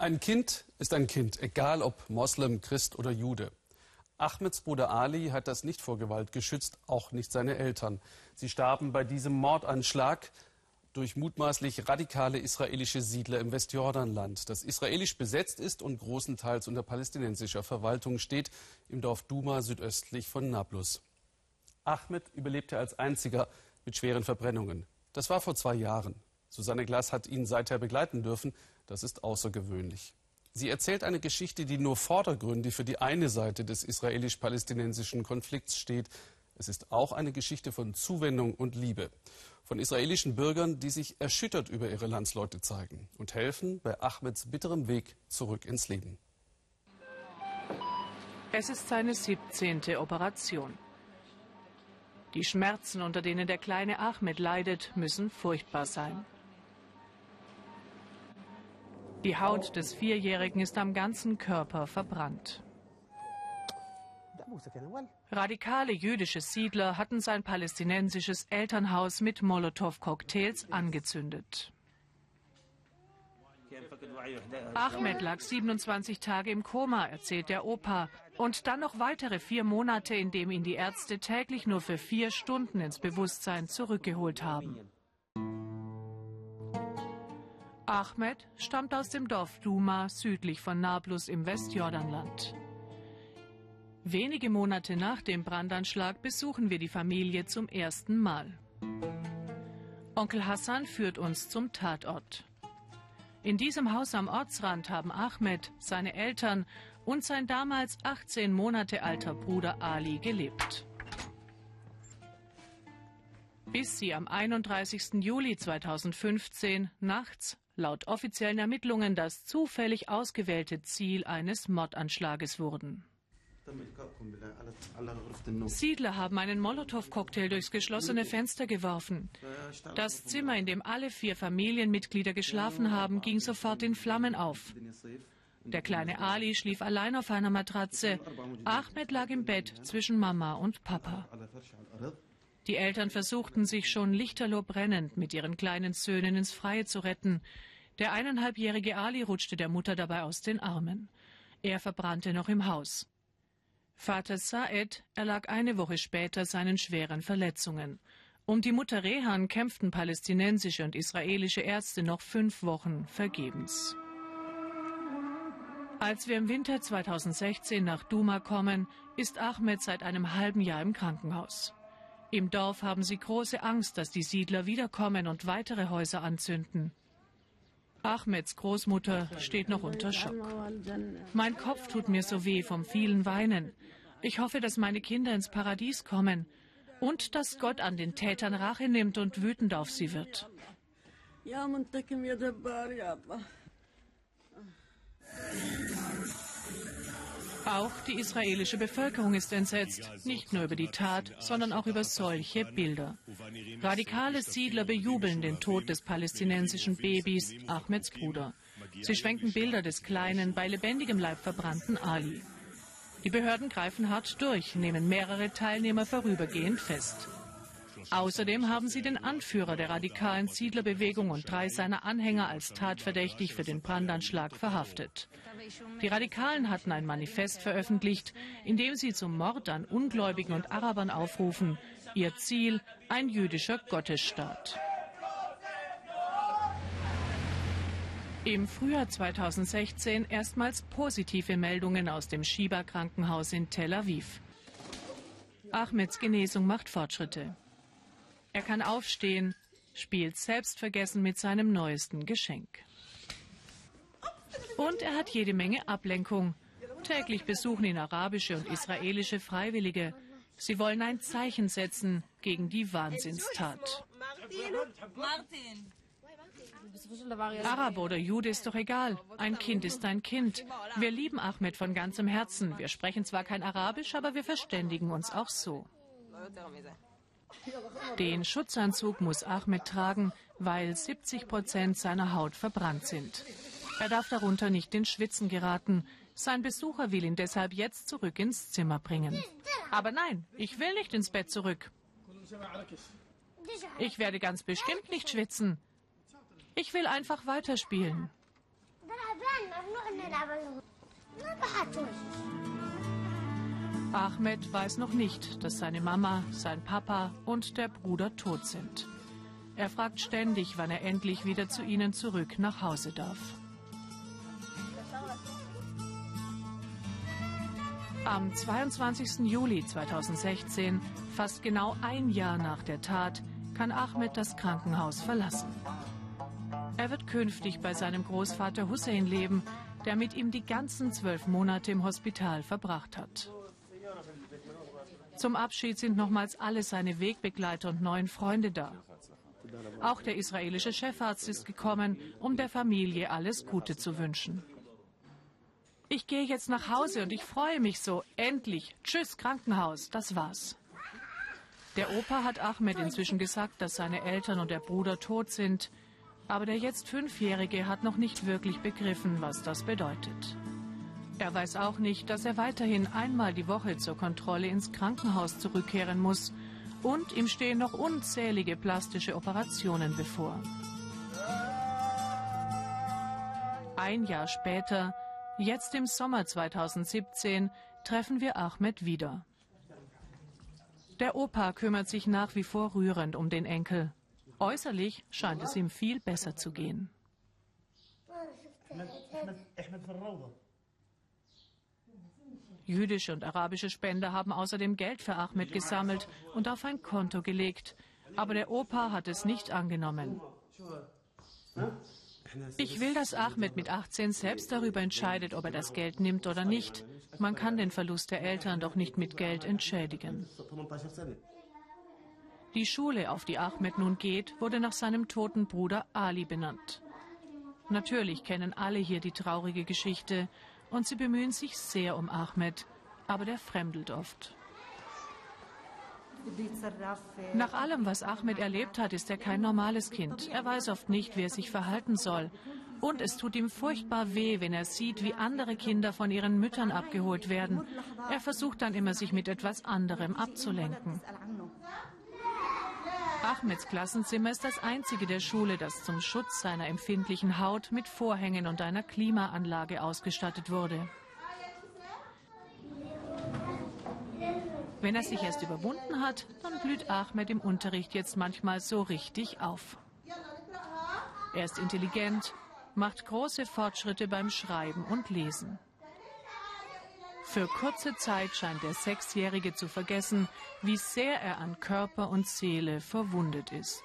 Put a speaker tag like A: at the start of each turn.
A: Ein Kind ist ein Kind, egal ob Moslem, Christ oder Jude. Ahmeds Bruder Ali hat das nicht vor Gewalt geschützt, auch nicht seine Eltern. Sie starben bei diesem Mordanschlag durch mutmaßlich radikale israelische Siedler im Westjordanland, das israelisch besetzt ist und großenteils unter palästinensischer Verwaltung steht, im Dorf Duma südöstlich von Nablus. Ahmed überlebte als einziger mit schweren Verbrennungen. Das war vor zwei Jahren. Susanne Glass hat ihn seither begleiten dürfen. Das ist außergewöhnlich. Sie erzählt eine Geschichte, die nur vordergründig für die eine Seite des israelisch-palästinensischen Konflikts steht. Es ist auch eine Geschichte von Zuwendung und Liebe. Von israelischen Bürgern, die sich erschüttert über ihre Landsleute zeigen und helfen bei Ahmeds bitterem Weg zurück ins Leben.
B: Es ist seine 17. Operation. Die Schmerzen, unter denen der kleine Ahmed leidet, müssen furchtbar sein. Die Haut des Vierjährigen ist am ganzen Körper verbrannt. Radikale jüdische Siedler hatten sein palästinensisches Elternhaus mit Molotow-Cocktails angezündet. Ahmed lag 27 Tage im Koma, erzählt der Opa. Und dann noch weitere vier Monate, in dem ihn die Ärzte täglich nur für vier Stunden ins Bewusstsein zurückgeholt haben. Ahmed stammt aus dem Dorf Duma südlich von Nablus im Westjordanland. Wenige Monate nach dem Brandanschlag besuchen wir die Familie zum ersten Mal. Onkel Hassan führt uns zum Tatort. In diesem Haus am Ortsrand haben Ahmed, seine Eltern und sein damals 18 Monate alter Bruder Ali gelebt. Bis sie am 31. Juli 2015 nachts laut offiziellen Ermittlungen das zufällig ausgewählte Ziel eines Mordanschlages wurden. Siedler haben einen Molotow-Cocktail durchs geschlossene Fenster geworfen. Das Zimmer, in dem alle vier Familienmitglieder geschlafen haben, ging sofort in Flammen auf. Der kleine Ali schlief allein auf einer Matratze. Ahmed lag im Bett zwischen Mama und Papa. Die Eltern versuchten sich schon lichterloh brennend mit ihren kleinen Söhnen ins Freie zu retten. Der eineinhalbjährige Ali rutschte der Mutter dabei aus den Armen. Er verbrannte noch im Haus. Vater Saed erlag eine Woche später seinen schweren Verletzungen. Um die Mutter Rehan kämpften palästinensische und israelische Ärzte noch fünf Wochen vergebens. Als wir im Winter 2016 nach Duma kommen, ist Ahmed seit einem halben Jahr im Krankenhaus. Im Dorf haben sie große Angst, dass die Siedler wiederkommen und weitere Häuser anzünden. Ahmeds Großmutter steht noch unter Schock. Mein Kopf tut mir so weh vom vielen Weinen. Ich hoffe, dass meine Kinder ins Paradies kommen und dass Gott an den Tätern Rache nimmt und wütend auf sie wird. Auch die israelische Bevölkerung ist entsetzt, nicht nur über die Tat, sondern auch über solche Bilder. Radikale Siedler bejubeln den Tod des palästinensischen Babys, Ahmeds Bruder. Sie schwenken Bilder des kleinen, bei lebendigem Leib verbrannten Ali. Die Behörden greifen hart durch, nehmen mehrere Teilnehmer vorübergehend fest. Außerdem haben sie den Anführer der radikalen Siedlerbewegung und drei seiner Anhänger als tatverdächtig für den Brandanschlag verhaftet. Die Radikalen hatten ein Manifest veröffentlicht, in dem sie zum Mord an Ungläubigen und Arabern aufrufen. Ihr Ziel ein jüdischer Gottesstaat. Im Frühjahr 2016 erstmals positive Meldungen aus dem Shiba-Krankenhaus in Tel Aviv. Ahmeds Genesung macht Fortschritte. Er kann aufstehen, spielt selbstvergessen mit seinem neuesten Geschenk. Und er hat jede Menge Ablenkung. Täglich besuchen ihn arabische und israelische Freiwillige. Sie wollen ein Zeichen setzen gegen die Wahnsinnstat. Araber oder Jude ist doch egal. Ein Kind ist ein Kind. Wir lieben Ahmed von ganzem Herzen. Wir sprechen zwar kein Arabisch, aber wir verständigen uns auch so. Den Schutzanzug muss Ahmed tragen, weil 70 Prozent seiner Haut verbrannt sind. Er darf darunter nicht in Schwitzen geraten. Sein Besucher will ihn deshalb jetzt zurück ins Zimmer bringen. Aber nein, ich will nicht ins Bett zurück. Ich werde ganz bestimmt nicht schwitzen. Ich will einfach weiterspielen. Ahmed weiß noch nicht, dass seine Mama, sein Papa und der Bruder tot sind. Er fragt ständig, wann er endlich wieder zu ihnen zurück nach Hause darf. Am 22. Juli 2016, fast genau ein Jahr nach der Tat, kann Ahmed das Krankenhaus verlassen. Er wird künftig bei seinem Großvater Hussein leben, der mit ihm die ganzen zwölf Monate im Hospital verbracht hat. Zum Abschied sind nochmals alle seine Wegbegleiter und neuen Freunde da. Auch der israelische Chefarzt ist gekommen, um der Familie alles Gute zu wünschen. Ich gehe jetzt nach Hause und ich freue mich so. Endlich. Tschüss, Krankenhaus. Das war's. Der Opa hat Ahmed inzwischen gesagt, dass seine Eltern und der Bruder tot sind. Aber der jetzt Fünfjährige hat noch nicht wirklich begriffen, was das bedeutet. Er weiß auch nicht, dass er weiterhin einmal die Woche zur Kontrolle ins Krankenhaus zurückkehren muss. Und ihm stehen noch unzählige plastische Operationen bevor. Ein Jahr später Jetzt im Sommer 2017 treffen wir Ahmed wieder. Der Opa kümmert sich nach wie vor rührend um den Enkel. Äußerlich scheint es ihm viel besser zu gehen. Jüdische und arabische Spender haben außerdem Geld für Ahmed gesammelt und auf ein Konto gelegt. Aber der Opa hat es nicht angenommen. Ich will, dass Ahmed mit 18 selbst darüber entscheidet, ob er das Geld nimmt oder nicht. Man kann den Verlust der Eltern doch nicht mit Geld entschädigen. Die Schule, auf die Ahmed nun geht, wurde nach seinem toten Bruder Ali benannt. Natürlich kennen alle hier die traurige Geschichte und sie bemühen sich sehr um Ahmed, aber der fremdelt oft. Nach allem, was Ahmed erlebt hat, ist er kein normales Kind. Er weiß oft nicht, wie er sich verhalten soll. Und es tut ihm furchtbar weh, wenn er sieht, wie andere Kinder von ihren Müttern abgeholt werden. Er versucht dann immer, sich mit etwas anderem abzulenken. Ahmeds Klassenzimmer ist das einzige der Schule, das zum Schutz seiner empfindlichen Haut mit Vorhängen und einer Klimaanlage ausgestattet wurde. Wenn er sich erst überwunden hat, dann blüht Ahmed im Unterricht jetzt manchmal so richtig auf. Er ist intelligent, macht große Fortschritte beim Schreiben und Lesen. Für kurze Zeit scheint der Sechsjährige zu vergessen, wie sehr er an Körper und Seele verwundet ist.